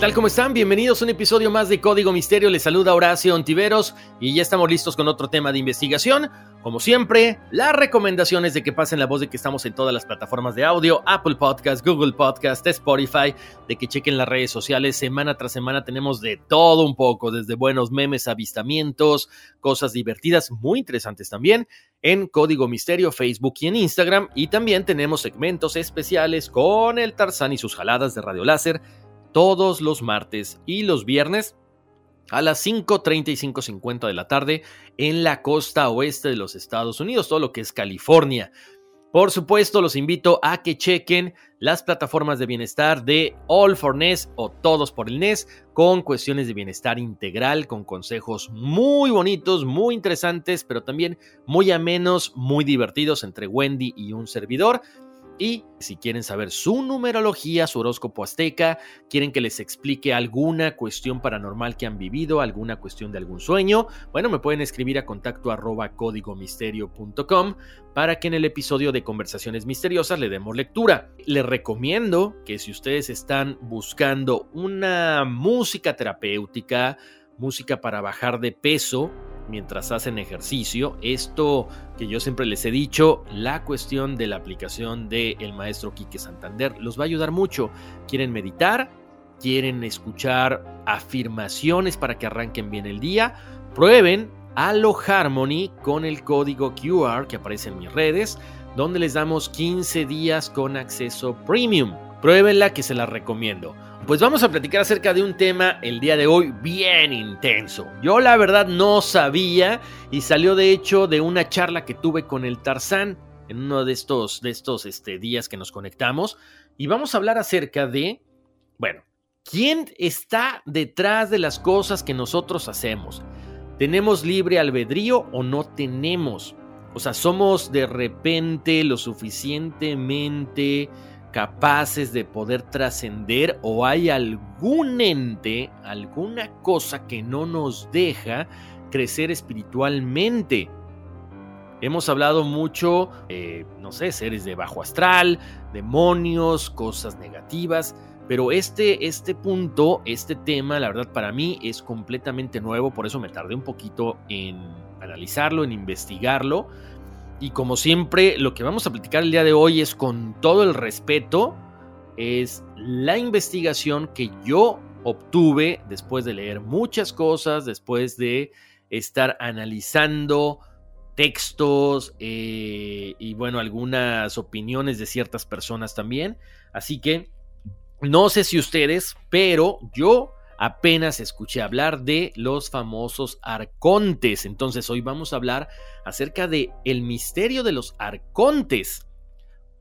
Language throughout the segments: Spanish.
Tal? ¿Cómo están? Bienvenidos a un episodio más de Código Misterio. Les saluda Horacio Ontiveros y ya estamos listos con otro tema de investigación. Como siempre, las recomendaciones de que pasen la voz de que estamos en todas las plataformas de audio, Apple Podcast, Google Podcast, Spotify, de que chequen las redes sociales. Semana tras semana tenemos de todo un poco, desde buenos memes, avistamientos, cosas divertidas, muy interesantes también, en Código Misterio, Facebook y en Instagram. Y también tenemos segmentos especiales con el Tarzán y sus jaladas de radio láser todos los martes y los viernes a las 5.30 y 5.50 de la tarde en la costa oeste de los Estados Unidos, todo lo que es California. Por supuesto, los invito a que chequen las plataformas de bienestar de All for NES o Todos por el NES con cuestiones de bienestar integral, con consejos muy bonitos, muy interesantes, pero también muy amenos, muy divertidos entre Wendy y un servidor. Y si quieren saber su numerología, su horóscopo azteca, quieren que les explique alguna cuestión paranormal que han vivido, alguna cuestión de algún sueño, bueno, me pueden escribir a contacto arroba códigomisterio.com para que en el episodio de Conversaciones Misteriosas le demos lectura. Les recomiendo que si ustedes están buscando una música terapéutica, música para bajar de peso, mientras hacen ejercicio. Esto que yo siempre les he dicho, la cuestión de la aplicación del el maestro Quique Santander los va a ayudar mucho. ¿Quieren meditar? ¿Quieren escuchar afirmaciones para que arranquen bien el día? Prueben Halo Harmony con el código QR que aparece en mis redes, donde les damos 15 días con acceso premium. Pruébenla que se la recomiendo. Pues vamos a platicar acerca de un tema el día de hoy bien intenso. Yo la verdad no sabía y salió de hecho de una charla que tuve con el Tarzán en uno de estos, de estos este, días que nos conectamos y vamos a hablar acerca de, bueno, ¿quién está detrás de las cosas que nosotros hacemos? ¿Tenemos libre albedrío o no tenemos? O sea, somos de repente lo suficientemente capaces de poder trascender o hay algún ente, alguna cosa que no nos deja crecer espiritualmente. Hemos hablado mucho, eh, no sé, seres de bajo astral, demonios, cosas negativas, pero este, este punto, este tema, la verdad para mí es completamente nuevo, por eso me tardé un poquito en analizarlo, en investigarlo, y como siempre, lo que vamos a platicar el día de hoy es con todo el respeto, es la investigación que yo obtuve después de leer muchas cosas, después de estar analizando textos eh, y bueno, algunas opiniones de ciertas personas también. Así que no sé si ustedes, pero yo apenas escuché hablar de los famosos arcontes. Entonces hoy vamos a hablar acerca de el misterio de los arcontes.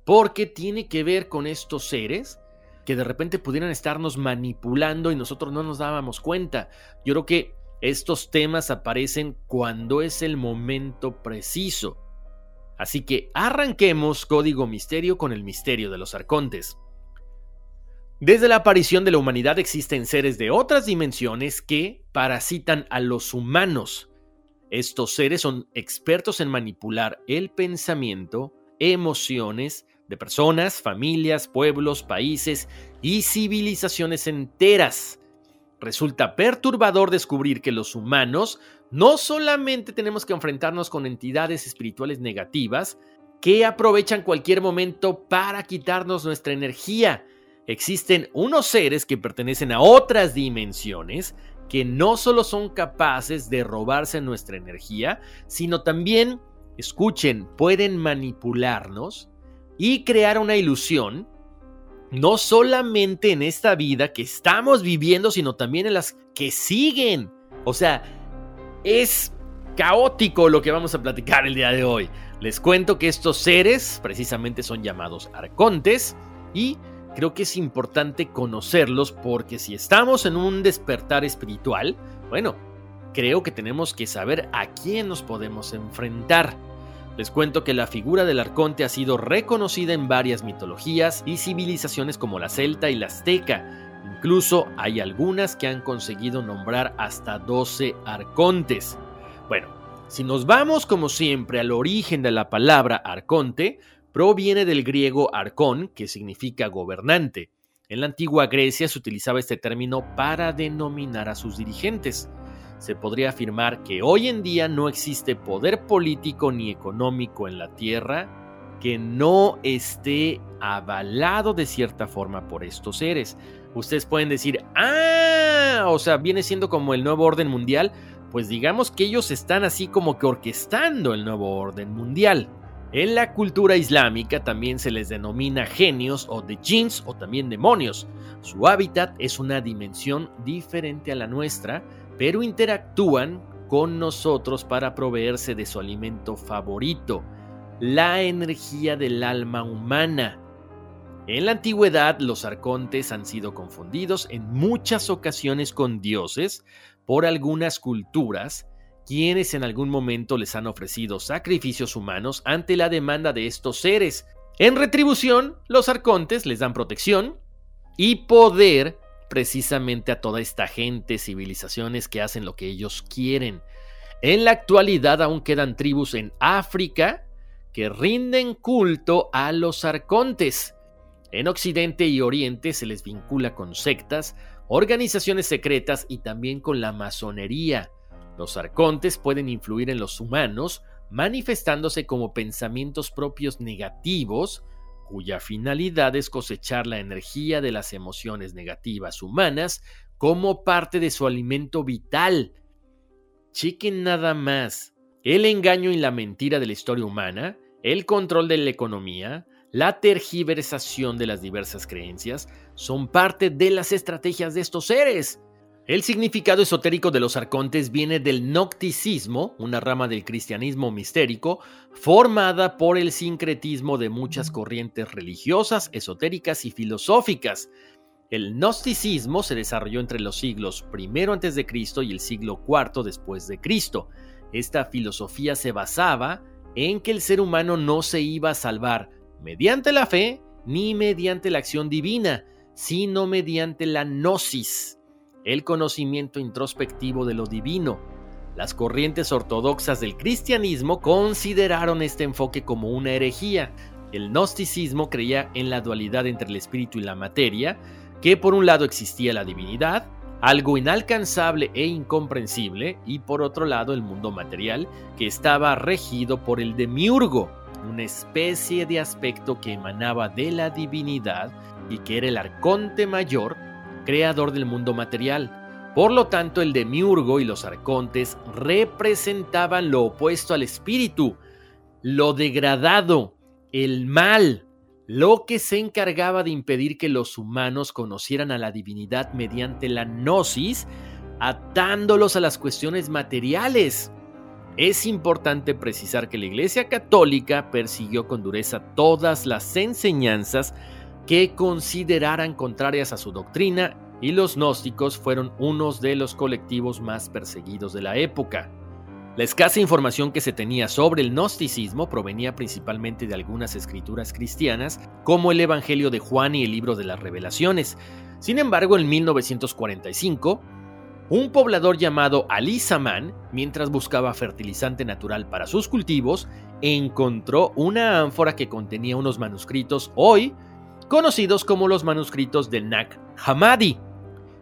Porque tiene que ver con estos seres que de repente pudieran estarnos manipulando y nosotros no nos dábamos cuenta. Yo creo que estos temas aparecen cuando es el momento preciso. Así que arranquemos Código Misterio con el misterio de los arcontes. Desde la aparición de la humanidad existen seres de otras dimensiones que parasitan a los humanos. Estos seres son expertos en manipular el pensamiento, emociones de personas, familias, pueblos, países y civilizaciones enteras. Resulta perturbador descubrir que los humanos no solamente tenemos que enfrentarnos con entidades espirituales negativas que aprovechan cualquier momento para quitarnos nuestra energía. Existen unos seres que pertenecen a otras dimensiones que no solo son capaces de robarse nuestra energía, sino también, escuchen, pueden manipularnos y crear una ilusión, no solamente en esta vida que estamos viviendo, sino también en las que siguen. O sea, es caótico lo que vamos a platicar el día de hoy. Les cuento que estos seres precisamente son llamados arcontes y creo que es importante conocerlos porque si estamos en un despertar espiritual, bueno, creo que tenemos que saber a quién nos podemos enfrentar. Les cuento que la figura del arconte ha sido reconocida en varias mitologías y civilizaciones como la celta y la azteca, Incluso hay algunas que han conseguido nombrar hasta 12 arcontes. Bueno, si nos vamos como siempre al origen de la palabra arconte, proviene del griego arcón, que significa gobernante. En la antigua Grecia se utilizaba este término para denominar a sus dirigentes. Se podría afirmar que hoy en día no existe poder político ni económico en la Tierra que no esté avalado de cierta forma por estos seres ustedes pueden decir, ah, o sea, viene siendo como el nuevo orden mundial, pues digamos que ellos están así como que orquestando el nuevo orden mundial. En la cultura islámica también se les denomina genios o de jinns o también demonios. Su hábitat es una dimensión diferente a la nuestra, pero interactúan con nosotros para proveerse de su alimento favorito, la energía del alma humana. En la antigüedad, los arcontes han sido confundidos en muchas ocasiones con dioses por algunas culturas, quienes en algún momento les han ofrecido sacrificios humanos ante la demanda de estos seres. En retribución, los arcontes les dan protección y poder precisamente a toda esta gente, civilizaciones que hacen lo que ellos quieren. En la actualidad aún quedan tribus en África que rinden culto a los arcontes. En Occidente y Oriente se les vincula con sectas, organizaciones secretas y también con la masonería. Los arcontes pueden influir en los humanos, manifestándose como pensamientos propios negativos, cuya finalidad es cosechar la energía de las emociones negativas humanas como parte de su alimento vital. Chequen nada más. El engaño y la mentira de la historia humana, el control de la economía, la tergiversación de las diversas creencias son parte de las estrategias de estos seres. El significado esotérico de los arcontes viene del nocticismo, una rama del cristianismo mistérico, formada por el sincretismo de muchas corrientes religiosas, esotéricas y filosóficas. El gnosticismo se desarrolló entre los siglos I a.C. y el siglo IV después de Cristo. Esta filosofía se basaba en que el ser humano no se iba a salvar mediante la fe ni mediante la acción divina, sino mediante la gnosis, el conocimiento introspectivo de lo divino. Las corrientes ortodoxas del cristianismo consideraron este enfoque como una herejía. El gnosticismo creía en la dualidad entre el espíritu y la materia, que por un lado existía la divinidad, algo inalcanzable e incomprensible, y por otro lado el mundo material, que estaba regido por el demiurgo, una especie de aspecto que emanaba de la divinidad y que era el arconte mayor, creador del mundo material. Por lo tanto, el demiurgo y los arcontes representaban lo opuesto al espíritu, lo degradado, el mal, lo que se encargaba de impedir que los humanos conocieran a la divinidad mediante la gnosis, atándolos a las cuestiones materiales. Es importante precisar que la Iglesia Católica persiguió con dureza todas las enseñanzas que consideraran contrarias a su doctrina y los gnósticos fueron unos de los colectivos más perseguidos de la época. La escasa información que se tenía sobre el gnosticismo provenía principalmente de algunas escrituras cristianas, como el Evangelio de Juan y el libro de las Revelaciones. Sin embargo, en 1945, un poblador llamado Ali Saman, mientras buscaba fertilizante natural para sus cultivos, encontró una ánfora que contenía unos manuscritos hoy conocidos como los manuscritos de Nag Hammadi.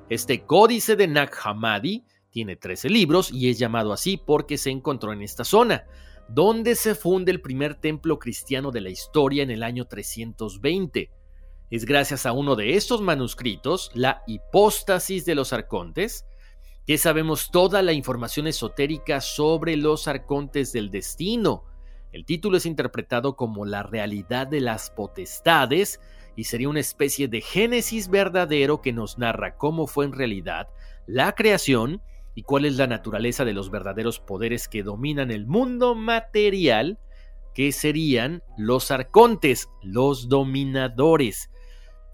Este códice de Nag Hammadi tiene 13 libros y es llamado así porque se encontró en esta zona, donde se funde el primer templo cristiano de la historia en el año 320. Es gracias a uno de estos manuscritos, la hipóstasis de los arcontes, que sabemos toda la información esotérica sobre los arcontes del destino. El título es interpretado como la realidad de las potestades y sería una especie de génesis verdadero que nos narra cómo fue en realidad la creación y cuál es la naturaleza de los verdaderos poderes que dominan el mundo material, que serían los arcontes, los dominadores.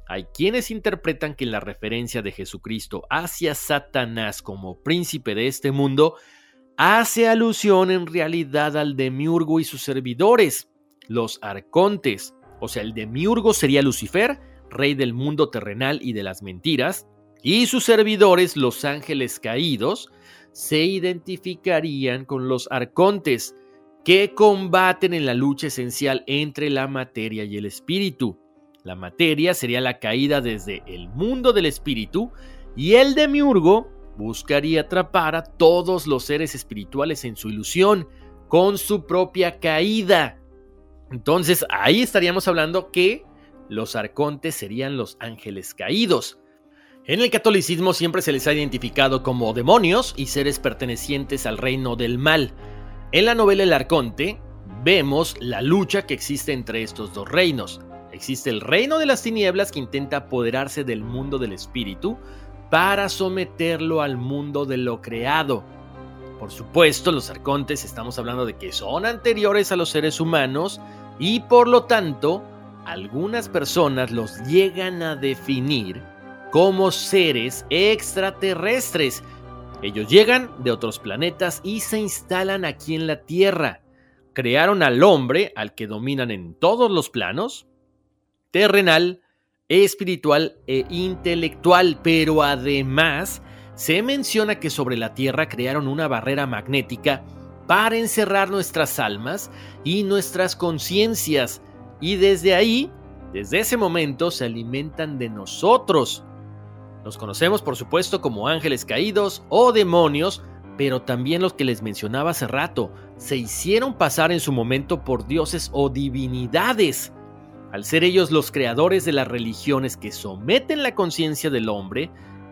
Hay quienes interpretan que la referencia de Jesucristo hacia Satanás como príncipe de este mundo hace alusión en realidad al demiurgo y sus servidores, los arcontes. O sea, el demiurgo sería Lucifer, rey del mundo terrenal y de las mentiras, y sus servidores, los ángeles caídos, se identificarían con los arcontes, que combaten en la lucha esencial entre la materia y el espíritu. La materia sería la caída desde el mundo del espíritu y el demiurgo buscaría atrapar a todos los seres espirituales en su ilusión con su propia caída. Entonces ahí estaríamos hablando que los arcontes serían los ángeles caídos. En el catolicismo siempre se les ha identificado como demonios y seres pertenecientes al reino del mal. En la novela El Arconte vemos la lucha que existe entre estos dos reinos. Existe el reino de las tinieblas que intenta apoderarse del mundo del espíritu para someterlo al mundo de lo creado. Por supuesto, los arcontes estamos hablando de que son anteriores a los seres humanos y por lo tanto, algunas personas los llegan a definir como seres extraterrestres. Ellos llegan de otros planetas y se instalan aquí en la Tierra. Crearon al hombre, al que dominan en todos los planos, terrenal, espiritual e intelectual, pero además se menciona que sobre la Tierra crearon una barrera magnética para encerrar nuestras almas y nuestras conciencias, y desde ahí, desde ese momento, se alimentan de nosotros. Los conocemos, por supuesto, como ángeles caídos o demonios, pero también los que les mencionaba hace rato, se hicieron pasar en su momento por dioses o divinidades al ser ellos los creadores de las religiones que someten la conciencia del hombre,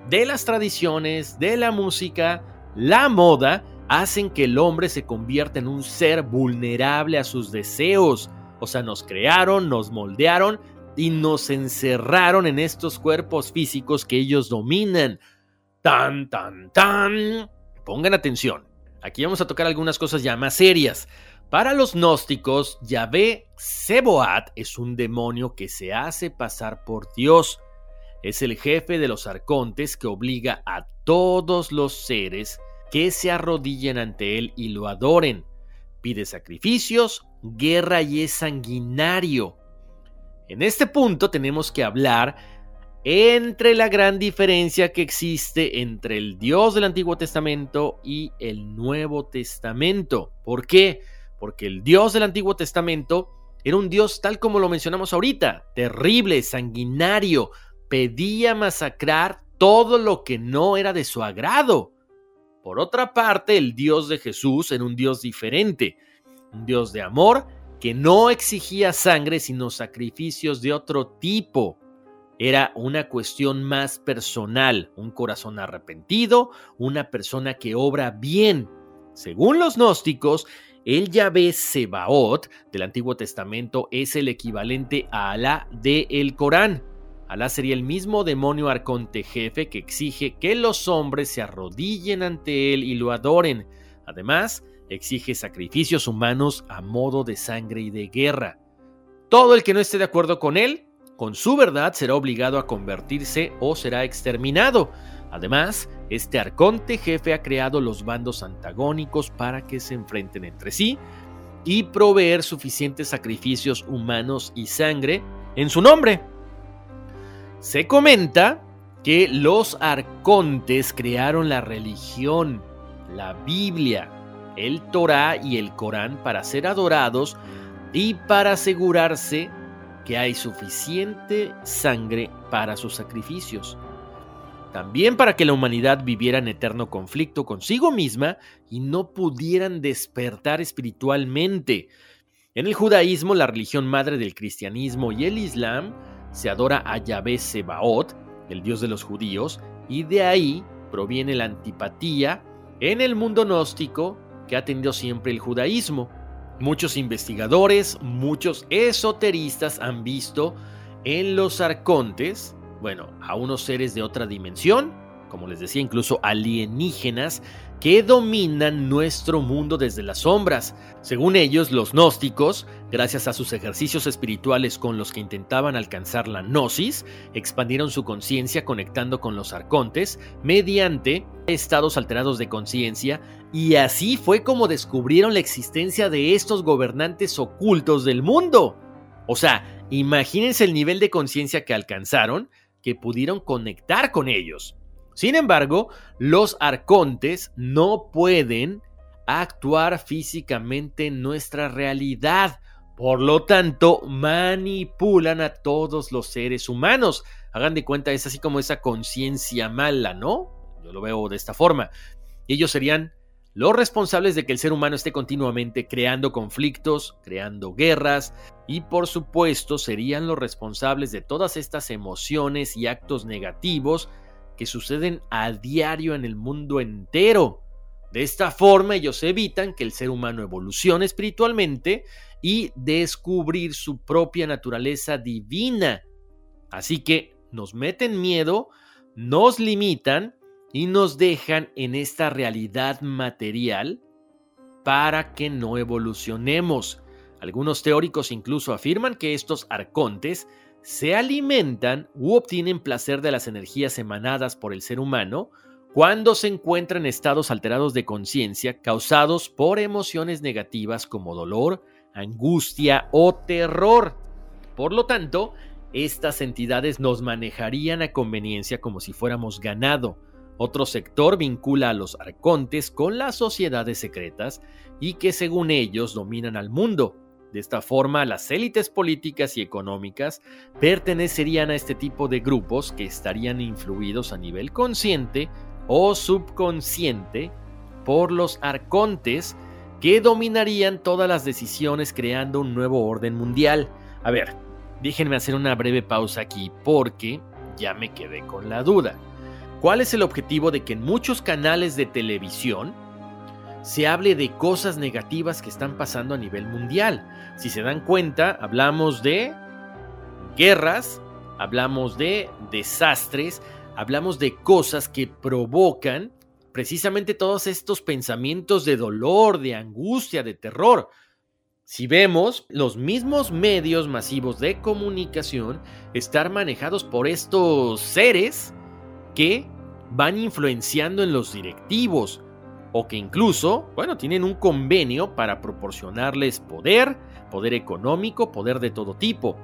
de las tradiciones, de la música, la moda, hacen que el hombre se convierta en un ser vulnerable a sus deseos. O sea, nos crearon, nos moldearon y nos encerraron en estos cuerpos físicos que ellos dominan. Tan, tan, tan. Pongan atención. Aquí vamos a tocar algunas cosas ya más serias. Para los gnósticos, Yahvé Seboat es un demonio que se hace pasar por Dios. Es el jefe de los arcontes que obliga a todos los seres que se arrodillen ante él y lo adoren. Pide sacrificios, guerra y es sanguinario. En este punto tenemos que hablar entre la gran diferencia que existe entre el Dios del Antiguo Testamento y el Nuevo Testamento. ¿Por qué? porque el Dios del Antiguo Testamento era un Dios tal como lo mencionamos ahorita, terrible, sanguinario, pedía masacrar todo lo que no era de su agrado. Por otra parte, el Dios de Jesús era un Dios diferente, un Dios de amor que no exigía sangre sino sacrificios de otro tipo. Era una cuestión más personal, un corazón arrepentido, una persona que obra bien. Según los gnósticos, el Yahvé Sebaot del Antiguo Testamento es el equivalente a Alá del el Corán. Alá sería el mismo demonio arconte jefe que exige que los hombres se arrodillen ante él y lo adoren. Además, exige sacrificios humanos a modo de sangre y de guerra. Todo el que no esté de acuerdo con él, con su verdad, será obligado a convertirse o será exterminado. Además, este arconte jefe ha creado los bandos antagónicos para que se enfrenten entre sí y proveer suficientes sacrificios humanos y sangre en su nombre. Se comenta que los arcontes crearon la religión, la Biblia, el Torah y el Corán para ser adorados y para asegurarse que hay suficiente sangre para sus sacrificios. También para que la humanidad viviera en eterno conflicto consigo misma y no pudieran despertar espiritualmente. En el judaísmo, la religión madre del cristianismo y el islam, se adora a Yahvé Sebaot, el dios de los judíos, y de ahí proviene la antipatía en el mundo gnóstico que ha siempre el judaísmo. Muchos investigadores, muchos esoteristas han visto en los arcontes bueno, a unos seres de otra dimensión, como les decía, incluso alienígenas, que dominan nuestro mundo desde las sombras. Según ellos, los gnósticos, gracias a sus ejercicios espirituales con los que intentaban alcanzar la gnosis, expandieron su conciencia conectando con los arcontes mediante estados alterados de conciencia y así fue como descubrieron la existencia de estos gobernantes ocultos del mundo. O sea, imagínense el nivel de conciencia que alcanzaron que pudieron conectar con ellos. Sin embargo, los arcontes no pueden actuar físicamente en nuestra realidad. Por lo tanto, manipulan a todos los seres humanos. Hagan de cuenta, es así como esa conciencia mala, ¿no? Yo lo veo de esta forma. Ellos serían los responsables de que el ser humano esté continuamente creando conflictos, creando guerras, y por supuesto serían los responsables de todas estas emociones y actos negativos suceden a diario en el mundo entero. De esta forma ellos evitan que el ser humano evolucione espiritualmente y descubrir su propia naturaleza divina. Así que nos meten miedo, nos limitan y nos dejan en esta realidad material para que no evolucionemos. Algunos teóricos incluso afirman que estos arcontes se alimentan u obtienen placer de las energías emanadas por el ser humano cuando se encuentran en estados alterados de conciencia causados por emociones negativas como dolor, angustia o terror. Por lo tanto, estas entidades nos manejarían a conveniencia como si fuéramos ganado, otro sector vincula a los arcontes con las sociedades secretas y que según ellos dominan al mundo. De esta forma, las élites políticas y económicas pertenecerían a este tipo de grupos que estarían influidos a nivel consciente o subconsciente por los arcontes que dominarían todas las decisiones creando un nuevo orden mundial. A ver, déjenme hacer una breve pausa aquí porque ya me quedé con la duda. ¿Cuál es el objetivo de que en muchos canales de televisión se hable de cosas negativas que están pasando a nivel mundial? Si se dan cuenta, hablamos de guerras, hablamos de desastres, hablamos de cosas que provocan precisamente todos estos pensamientos de dolor, de angustia, de terror. Si vemos, los mismos medios masivos de comunicación están manejados por estos seres que van influenciando en los directivos o que incluso, bueno, tienen un convenio para proporcionarles poder, poder económico, poder de todo tipo.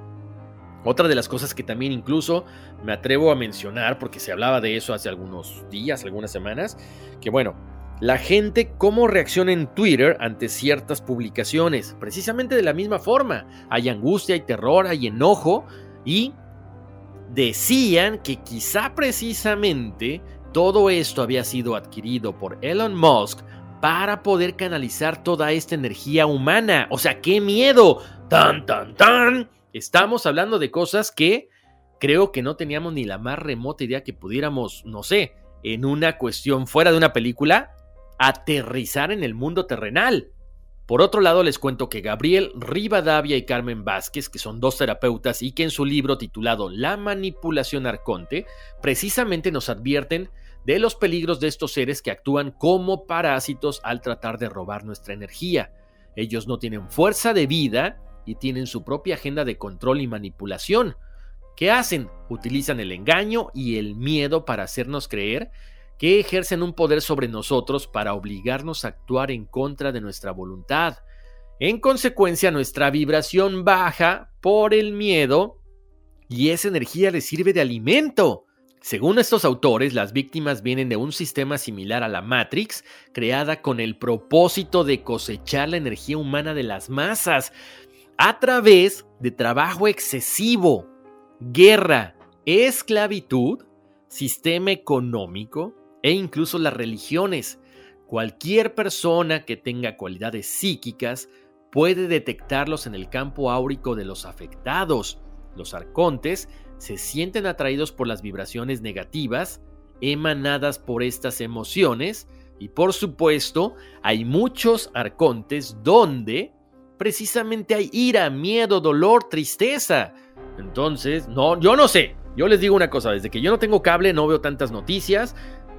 Otra de las cosas que también incluso me atrevo a mencionar, porque se hablaba de eso hace algunos días, algunas semanas, que bueno, la gente cómo reacciona en Twitter ante ciertas publicaciones, precisamente de la misma forma. Hay angustia, hay terror, hay enojo y decían que quizá precisamente todo esto había sido adquirido por Elon Musk para poder canalizar toda esta energía humana. O sea, qué miedo. Tan, tan, tan. Estamos hablando de cosas que creo que no teníamos ni la más remota idea que pudiéramos, no sé, en una cuestión fuera de una película, aterrizar en el mundo terrenal. Por otro lado, les cuento que Gabriel Rivadavia y Carmen Vázquez, que son dos terapeutas y que en su libro titulado La manipulación arconte, precisamente nos advierten de los peligros de estos seres que actúan como parásitos al tratar de robar nuestra energía. Ellos no tienen fuerza de vida y tienen su propia agenda de control y manipulación, ¿Qué hacen? Utilizan el engaño y el miedo para hacernos creer que ejercen un poder sobre nosotros para obligarnos a actuar en contra de nuestra voluntad. En consecuencia, nuestra vibración baja por el miedo y esa energía les sirve de alimento. Según estos autores, las víctimas vienen de un sistema similar a la Matrix, creada con el propósito de cosechar la energía humana de las masas a través de trabajo excesivo, guerra, esclavitud, sistema económico e incluso las religiones. Cualquier persona que tenga cualidades psíquicas puede detectarlos en el campo áurico de los afectados. Los arcontes se sienten atraídos por las vibraciones negativas emanadas por estas emociones y por supuesto hay muchos arcontes donde precisamente hay ira, miedo, dolor, tristeza. Entonces, no, yo no sé. Yo les digo una cosa, desde que yo no tengo cable no veo tantas noticias,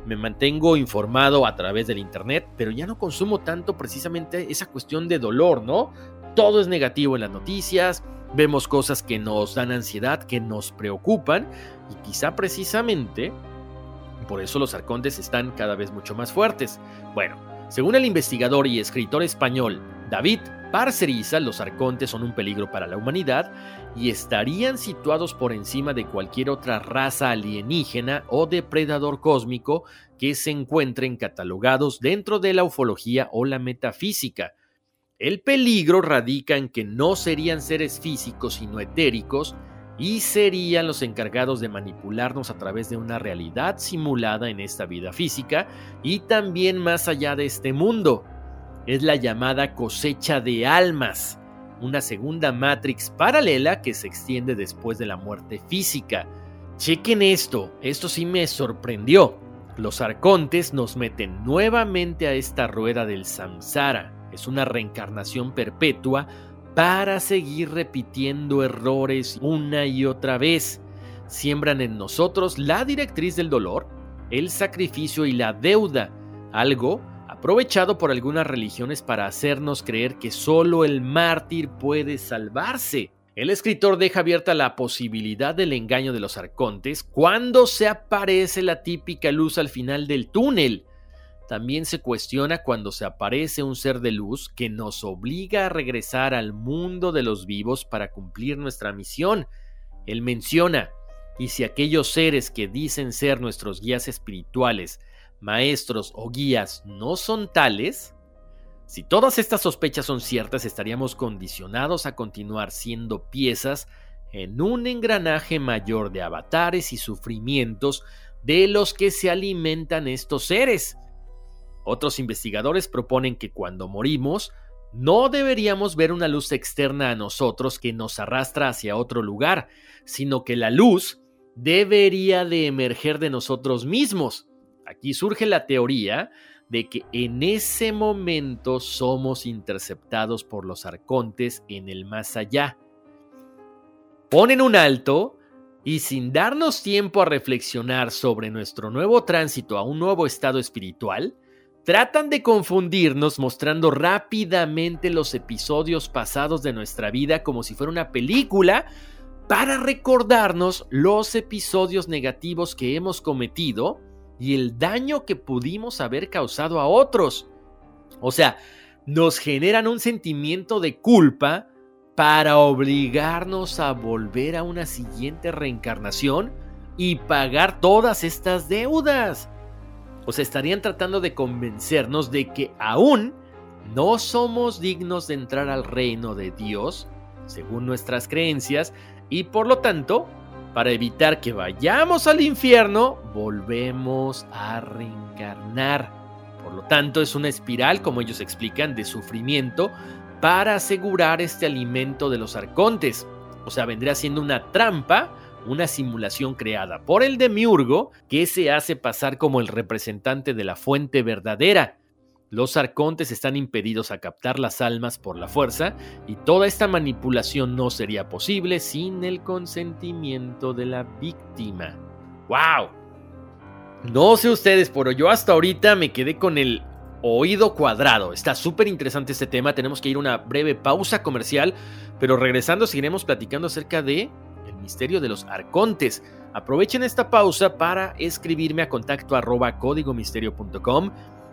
me mantengo informado a través del Internet, pero ya no consumo tanto precisamente esa cuestión de dolor, ¿no? Todo es negativo en las noticias, vemos cosas que nos dan ansiedad, que nos preocupan, y quizá precisamente por eso los arcontes están cada vez mucho más fuertes. Bueno, según el investigador y escritor español David Parceriza, los arcontes son un peligro para la humanidad y estarían situados por encima de cualquier otra raza alienígena o depredador cósmico que se encuentren catalogados dentro de la ufología o la metafísica. El peligro radica en que no serían seres físicos sino etéricos y serían los encargados de manipularnos a través de una realidad simulada en esta vida física y también más allá de este mundo es la llamada cosecha de almas, una segunda Matrix paralela que se extiende después de la muerte física. Chequen esto, esto sí me sorprendió. Los arcontes nos meten nuevamente a esta rueda del samsara. Es una reencarnación perpetua para seguir repitiendo errores una y otra vez. Siembran en nosotros la directriz del dolor, el sacrificio y la deuda, algo aprovechado por algunas religiones para hacernos creer que solo el mártir puede salvarse. El escritor deja abierta la posibilidad del engaño de los arcontes cuando se aparece la típica luz al final del túnel. También se cuestiona cuando se aparece un ser de luz que nos obliga a regresar al mundo de los vivos para cumplir nuestra misión. Él menciona, y si aquellos seres que dicen ser nuestros guías espirituales maestros o guías no son tales, si todas estas sospechas son ciertas, estaríamos condicionados a continuar siendo piezas en un engranaje mayor de avatares y sufrimientos de los que se alimentan estos seres. Otros investigadores proponen que cuando morimos, no deberíamos ver una luz externa a nosotros que nos arrastra hacia otro lugar, sino que la luz debería de emerger de nosotros mismos. Aquí surge la teoría de que en ese momento somos interceptados por los arcontes en el más allá. Ponen un alto y sin darnos tiempo a reflexionar sobre nuestro nuevo tránsito a un nuevo estado espiritual, tratan de confundirnos mostrando rápidamente los episodios pasados de nuestra vida como si fuera una película para recordarnos los episodios negativos que hemos cometido y el daño que pudimos haber causado a otros. O sea, nos generan un sentimiento de culpa para obligarnos a volver a una siguiente reencarnación y pagar todas estas deudas. O sea, estarían tratando de convencernos de que aún no somos dignos de entrar al reino de Dios, según nuestras creencias, y por lo tanto para evitar que vayamos al infierno, volvemos a reencarnar. Por lo tanto, es una espiral, como ellos explican, de sufrimiento para asegurar este alimento de los arcontes. O sea, vendría siendo una trampa, una simulación creada por el demiurgo que se hace pasar como el representante de la fuente verdadera los arcontes están impedidos a captar las almas por la fuerza y toda esta manipulación no sería posible sin el consentimiento de la víctima. ¡Wow! No sé ustedes, pero yo hasta ahorita me quedé con el oído cuadrado. Está súper interesante este tema. Tenemos que ir a una breve pausa comercial, pero regresando seguiremos platicando acerca de misterio de los arcontes. Aprovechen esta pausa para escribirme a contacto arroba códigomisterio.com.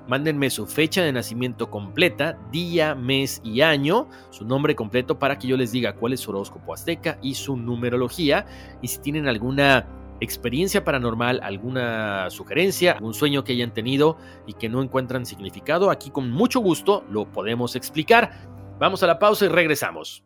Mándenme su fecha de nacimiento completa, día, mes y año, su nombre completo para que yo les diga cuál es su horóscopo azteca y su numerología. Y si tienen alguna experiencia paranormal, alguna sugerencia, algún sueño que hayan tenido y que no encuentran significado, aquí con mucho gusto lo podemos explicar. Vamos a la pausa y regresamos.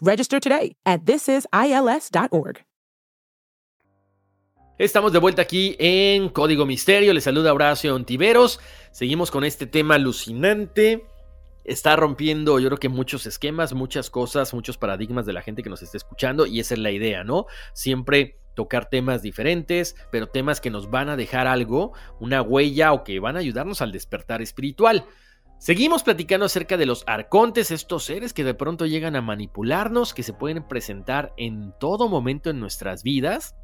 Register today at thisisils.org. Estamos de vuelta aquí en Código Misterio. Les saluda Horacio Ontiveros. Seguimos con este tema alucinante. Está rompiendo, yo creo que muchos esquemas, muchas cosas, muchos paradigmas de la gente que nos está escuchando. Y esa es la idea, ¿no? Siempre tocar temas diferentes, pero temas que nos van a dejar algo, una huella o que van a ayudarnos al despertar espiritual. Seguimos platicando acerca de los arcontes, estos seres que de pronto llegan a manipularnos, que se pueden presentar en todo momento en nuestras vidas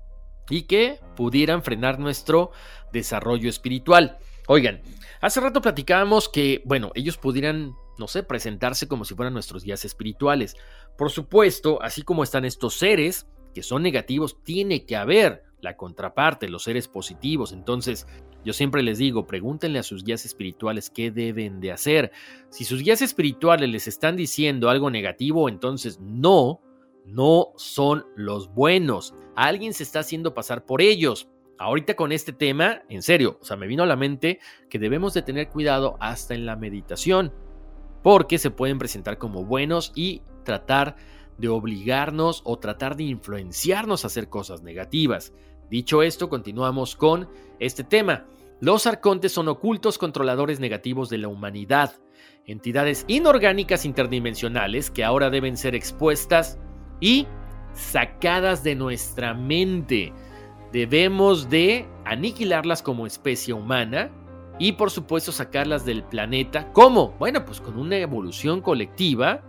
y que pudieran frenar nuestro desarrollo espiritual. Oigan, hace rato platicábamos que, bueno, ellos pudieran, no sé, presentarse como si fueran nuestros guías espirituales. Por supuesto, así como están estos seres que son negativos, tiene que haber la contraparte, los seres positivos. Entonces, yo siempre les digo, pregúntenle a sus guías espirituales qué deben de hacer. Si sus guías espirituales les están diciendo algo negativo, entonces no, no son los buenos. Alguien se está haciendo pasar por ellos. Ahorita con este tema, en serio, o sea, me vino a la mente que debemos de tener cuidado hasta en la meditación, porque se pueden presentar como buenos y tratar de obligarnos o tratar de influenciarnos a hacer cosas negativas. Dicho esto, continuamos con este tema. Los arcontes son ocultos controladores negativos de la humanidad, entidades inorgánicas interdimensionales que ahora deben ser expuestas y sacadas de nuestra mente. Debemos de aniquilarlas como especie humana y por supuesto sacarlas del planeta. ¿Cómo? Bueno, pues con una evolución colectiva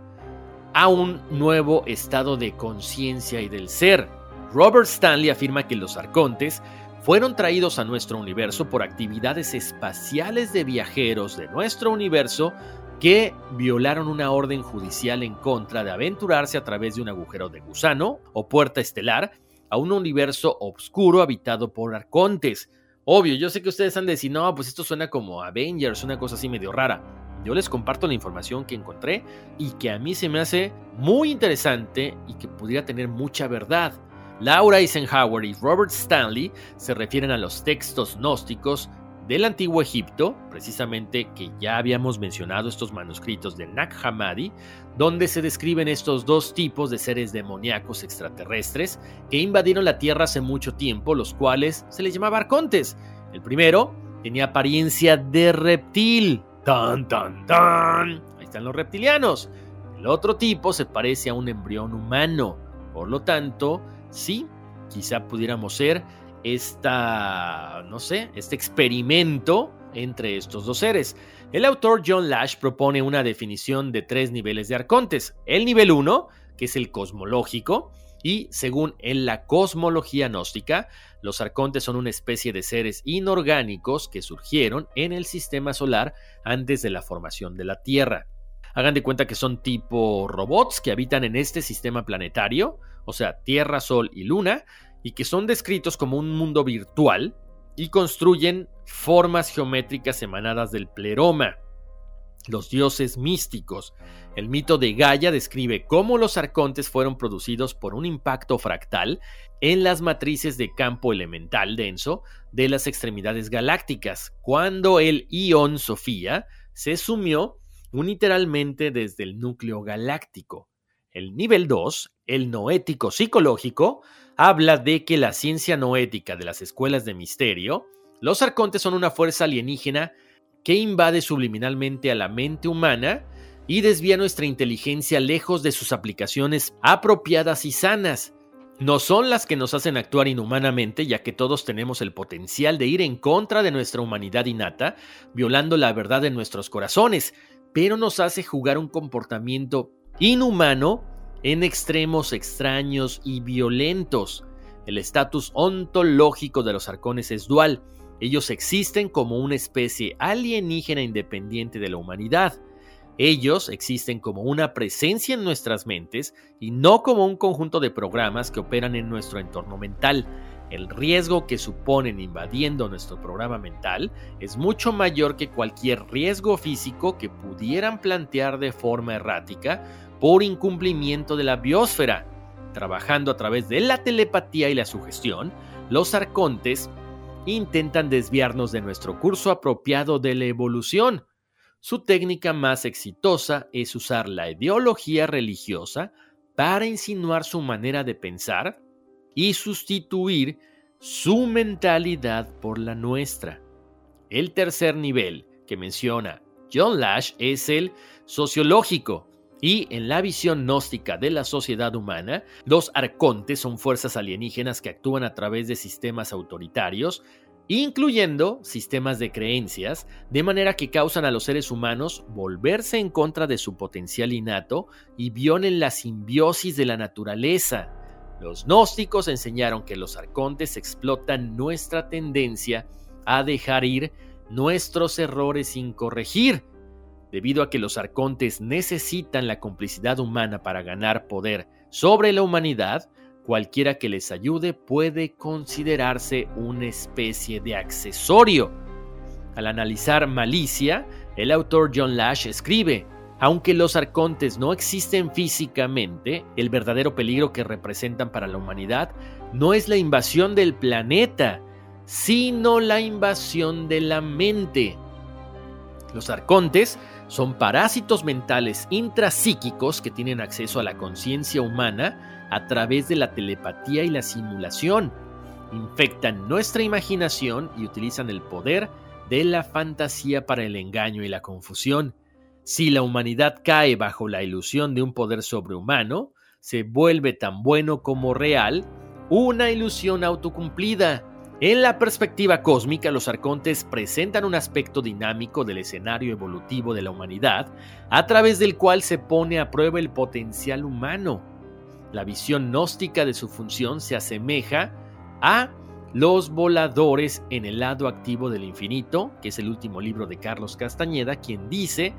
a un nuevo estado de conciencia y del ser. Robert Stanley afirma que los arcontes fueron traídos a nuestro universo por actividades espaciales de viajeros de nuestro universo que violaron una orden judicial en contra de aventurarse a través de un agujero de gusano o puerta estelar a un universo oscuro habitado por arcontes. Obvio, yo sé que ustedes han de decir, no, pues esto suena como Avengers, una cosa así medio rara. Yo les comparto la información que encontré y que a mí se me hace muy interesante y que pudiera tener mucha verdad. Laura Eisenhower y Robert Stanley se refieren a los textos gnósticos del antiguo Egipto, precisamente que ya habíamos mencionado estos manuscritos de Nag Hammadi, donde se describen estos dos tipos de seres demoníacos extraterrestres que invadieron la Tierra hace mucho tiempo, los cuales se les llamaba arcontes. El primero tenía apariencia de reptil. ¡Tan, tan, tan! Ahí están los reptilianos. El otro tipo se parece a un embrión humano. Por lo tanto, sí, quizá pudiéramos ser esta, no sé, este experimento entre estos dos seres. El autor John Lash propone una definición de tres niveles de arcontes. El nivel 1, que es el cosmológico, y según en la cosmología gnóstica, los arcontes son una especie de seres inorgánicos que surgieron en el sistema solar antes de la formación de la Tierra. Hagan de cuenta que son tipo robots que habitan en este sistema planetario, o sea, Tierra, Sol y Luna, y que son descritos como un mundo virtual y construyen formas geométricas emanadas del pleroma. Los dioses místicos. El mito de Gaia describe cómo los arcontes fueron producidos por un impacto fractal en las matrices de campo elemental denso de las extremidades galácticas, cuando el ion Sofía se sumió unilateralmente desde el núcleo galáctico. El nivel 2, el noético psicológico, habla de que la ciencia noética de las escuelas de misterio, los arcontes son una fuerza alienígena que invade subliminalmente a la mente humana y desvía nuestra inteligencia lejos de sus aplicaciones apropiadas y sanas. no son las que nos hacen actuar inhumanamente, ya que todos tenemos el potencial de ir en contra de nuestra humanidad innata, violando la verdad de nuestros corazones, pero nos hace jugar un comportamiento inhumano en extremos extraños y violentos. El estatus ontológico de los arcones es dual. Ellos existen como una especie alienígena independiente de la humanidad. Ellos existen como una presencia en nuestras mentes y no como un conjunto de programas que operan en nuestro entorno mental. El riesgo que suponen invadiendo nuestro programa mental es mucho mayor que cualquier riesgo físico que pudieran plantear de forma errática por incumplimiento de la biosfera. Trabajando a través de la telepatía y la sugestión, los arcontes intentan desviarnos de nuestro curso apropiado de la evolución su técnica más exitosa es usar la ideología religiosa para insinuar su manera de pensar y sustituir su mentalidad por la nuestra. El tercer nivel que menciona John Lash es el sociológico, y en la visión gnóstica de la sociedad humana, los arcontes son fuerzas alienígenas que actúan a través de sistemas autoritarios incluyendo sistemas de creencias, de manera que causan a los seres humanos volverse en contra de su potencial innato y violen la simbiosis de la naturaleza. Los gnósticos enseñaron que los arcontes explotan nuestra tendencia a dejar ir nuestros errores sin corregir. Debido a que los arcontes necesitan la complicidad humana para ganar poder sobre la humanidad, cualquiera que les ayude puede considerarse una especie de accesorio. Al analizar malicia, el autor John Lash escribe, aunque los arcontes no existen físicamente, el verdadero peligro que representan para la humanidad no es la invasión del planeta, sino la invasión de la mente. Los arcontes son parásitos mentales intrapsíquicos que tienen acceso a la conciencia humana a través de la telepatía y la simulación. Infectan nuestra imaginación y utilizan el poder de la fantasía para el engaño y la confusión. Si la humanidad cae bajo la ilusión de un poder sobrehumano, se vuelve tan bueno como real, una ilusión autocumplida. En la perspectiva cósmica, los arcontes presentan un aspecto dinámico del escenario evolutivo de la humanidad, a través del cual se pone a prueba el potencial humano. La visión gnóstica de su función se asemeja a Los voladores en el lado activo del infinito, que es el último libro de Carlos Castañeda, quien dice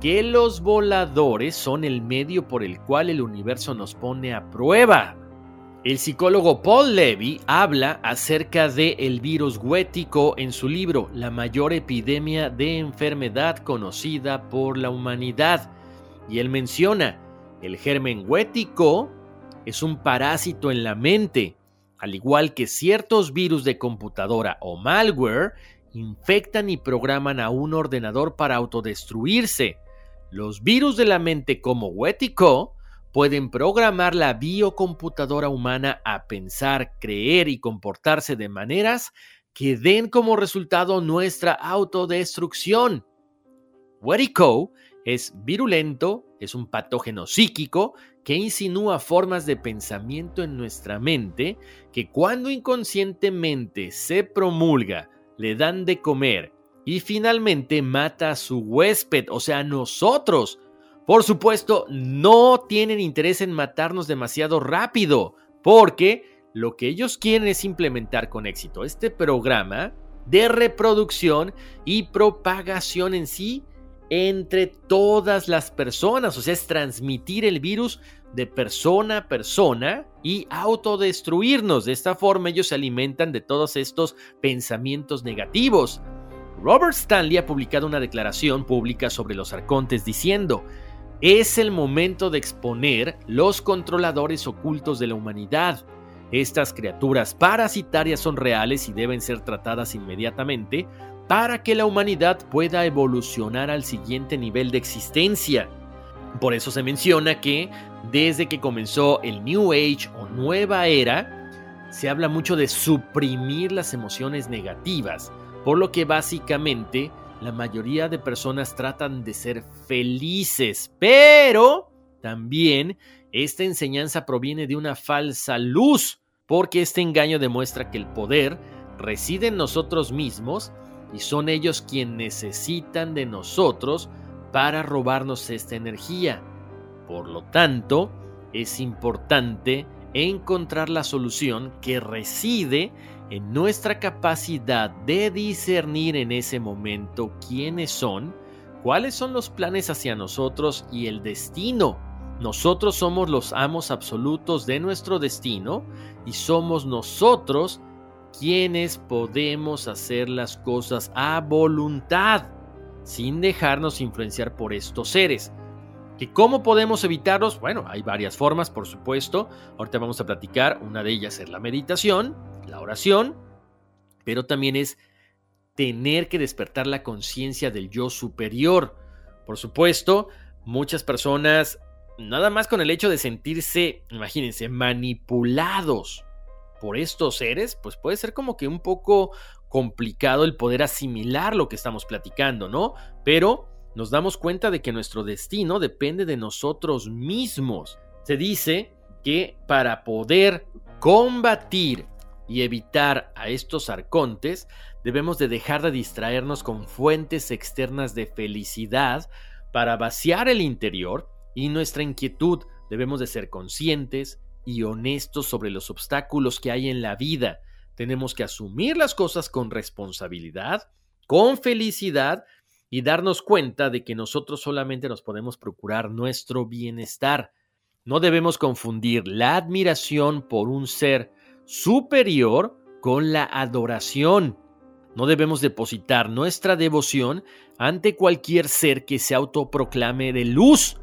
que los voladores son el medio por el cual el universo nos pone a prueba. El psicólogo Paul Levy habla acerca del el virus huético en su libro La mayor epidemia de enfermedad conocida por la humanidad. Y él menciona, el germen huético es un parásito en la mente, al igual que ciertos virus de computadora o malware infectan y programan a un ordenador para autodestruirse. Los virus de la mente como Wetico pueden programar la biocomputadora humana a pensar, creer y comportarse de maneras que den como resultado nuestra autodestrucción. Wetico es virulento, es un patógeno psíquico que insinúa formas de pensamiento en nuestra mente que cuando inconscientemente se promulga, le dan de comer y finalmente mata a su huésped, o sea, nosotros. Por supuesto, no tienen interés en matarnos demasiado rápido, porque lo que ellos quieren es implementar con éxito este programa de reproducción y propagación en sí entre todas las personas, o sea, es transmitir el virus de persona a persona y autodestruirnos. De esta forma ellos se alimentan de todos estos pensamientos negativos. Robert Stanley ha publicado una declaración pública sobre los arcontes diciendo, es el momento de exponer los controladores ocultos de la humanidad. Estas criaturas parasitarias son reales y deben ser tratadas inmediatamente para que la humanidad pueda evolucionar al siguiente nivel de existencia. Por eso se menciona que desde que comenzó el New Age o nueva era, se habla mucho de suprimir las emociones negativas, por lo que básicamente la mayoría de personas tratan de ser felices, pero también esta enseñanza proviene de una falsa luz, porque este engaño demuestra que el poder reside en nosotros mismos y son ellos quienes necesitan de nosotros para robarnos esta energía. Por lo tanto, es importante encontrar la solución que reside en nuestra capacidad de discernir en ese momento quiénes son, cuáles son los planes hacia nosotros y el destino. Nosotros somos los amos absolutos de nuestro destino y somos nosotros quienes podemos hacer las cosas a voluntad, sin dejarnos influenciar por estos seres. ¿Y cómo podemos evitarlos? Bueno, hay varias formas, por supuesto. Ahorita vamos a platicar. Una de ellas es la meditación, la oración, pero también es tener que despertar la conciencia del yo superior. Por supuesto, muchas personas, nada más con el hecho de sentirse, imagínense, manipulados por estos seres, pues puede ser como que un poco complicado el poder asimilar lo que estamos platicando, ¿no? Pero nos damos cuenta de que nuestro destino depende de nosotros mismos. Se dice que para poder combatir y evitar a estos arcontes, debemos de dejar de distraernos con fuentes externas de felicidad para vaciar el interior y nuestra inquietud debemos de ser conscientes y honestos sobre los obstáculos que hay en la vida. Tenemos que asumir las cosas con responsabilidad, con felicidad y darnos cuenta de que nosotros solamente nos podemos procurar nuestro bienestar. No debemos confundir la admiración por un ser superior con la adoración. No debemos depositar nuestra devoción ante cualquier ser que se autoproclame de luz.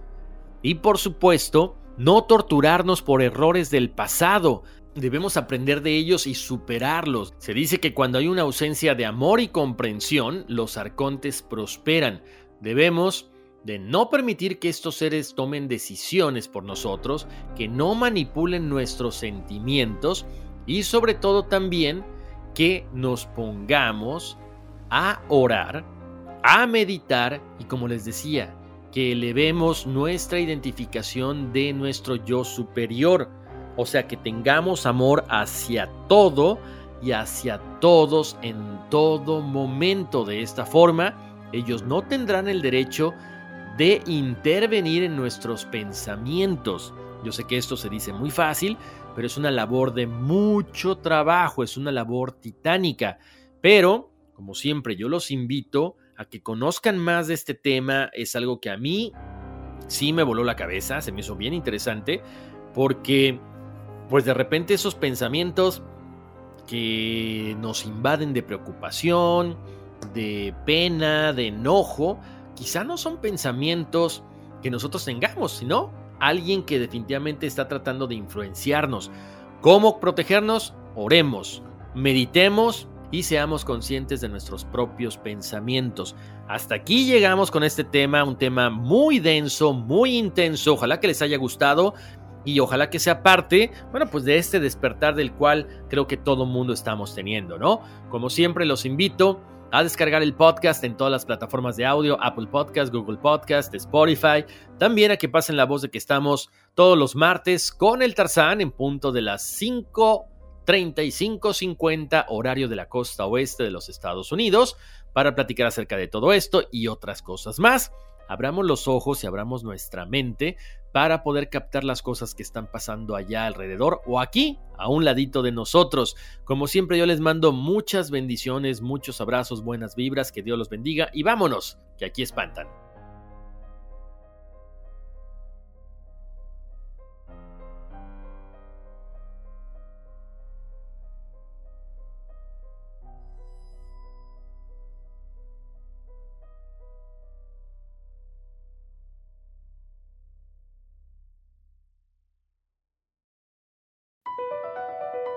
Y por supuesto, no torturarnos por errores del pasado. Debemos aprender de ellos y superarlos. Se dice que cuando hay una ausencia de amor y comprensión, los arcontes prosperan. Debemos de no permitir que estos seres tomen decisiones por nosotros, que no manipulen nuestros sentimientos y sobre todo también que nos pongamos a orar, a meditar y como les decía, que elevemos nuestra identificación de nuestro yo superior. O sea, que tengamos amor hacia todo y hacia todos en todo momento. De esta forma, ellos no tendrán el derecho de intervenir en nuestros pensamientos. Yo sé que esto se dice muy fácil, pero es una labor de mucho trabajo, es una labor titánica. Pero, como siempre, yo los invito a que conozcan más de este tema. Es algo que a mí sí me voló la cabeza, se me hizo bien interesante, porque pues de repente esos pensamientos que nos invaden de preocupación, de pena, de enojo, quizá no son pensamientos que nosotros tengamos, sino alguien que definitivamente está tratando de influenciarnos. ¿Cómo protegernos? Oremos, meditemos y seamos conscientes de nuestros propios pensamientos. Hasta aquí llegamos con este tema, un tema muy denso, muy intenso. Ojalá que les haya gustado y ojalá que sea parte, bueno, pues de este despertar del cual creo que todo mundo estamos teniendo, ¿no? Como siempre los invito a descargar el podcast en todas las plataformas de audio, Apple Podcast, Google Podcast, Spotify, también a que pasen la voz de que estamos todos los martes con el Tarzán en punto de las 5 3550 horario de la costa oeste de los Estados Unidos para platicar acerca de todo esto y otras cosas más. Abramos los ojos y abramos nuestra mente para poder captar las cosas que están pasando allá alrededor o aquí, a un ladito de nosotros. Como siempre yo les mando muchas bendiciones, muchos abrazos, buenas vibras, que Dios los bendiga y vámonos, que aquí espantan.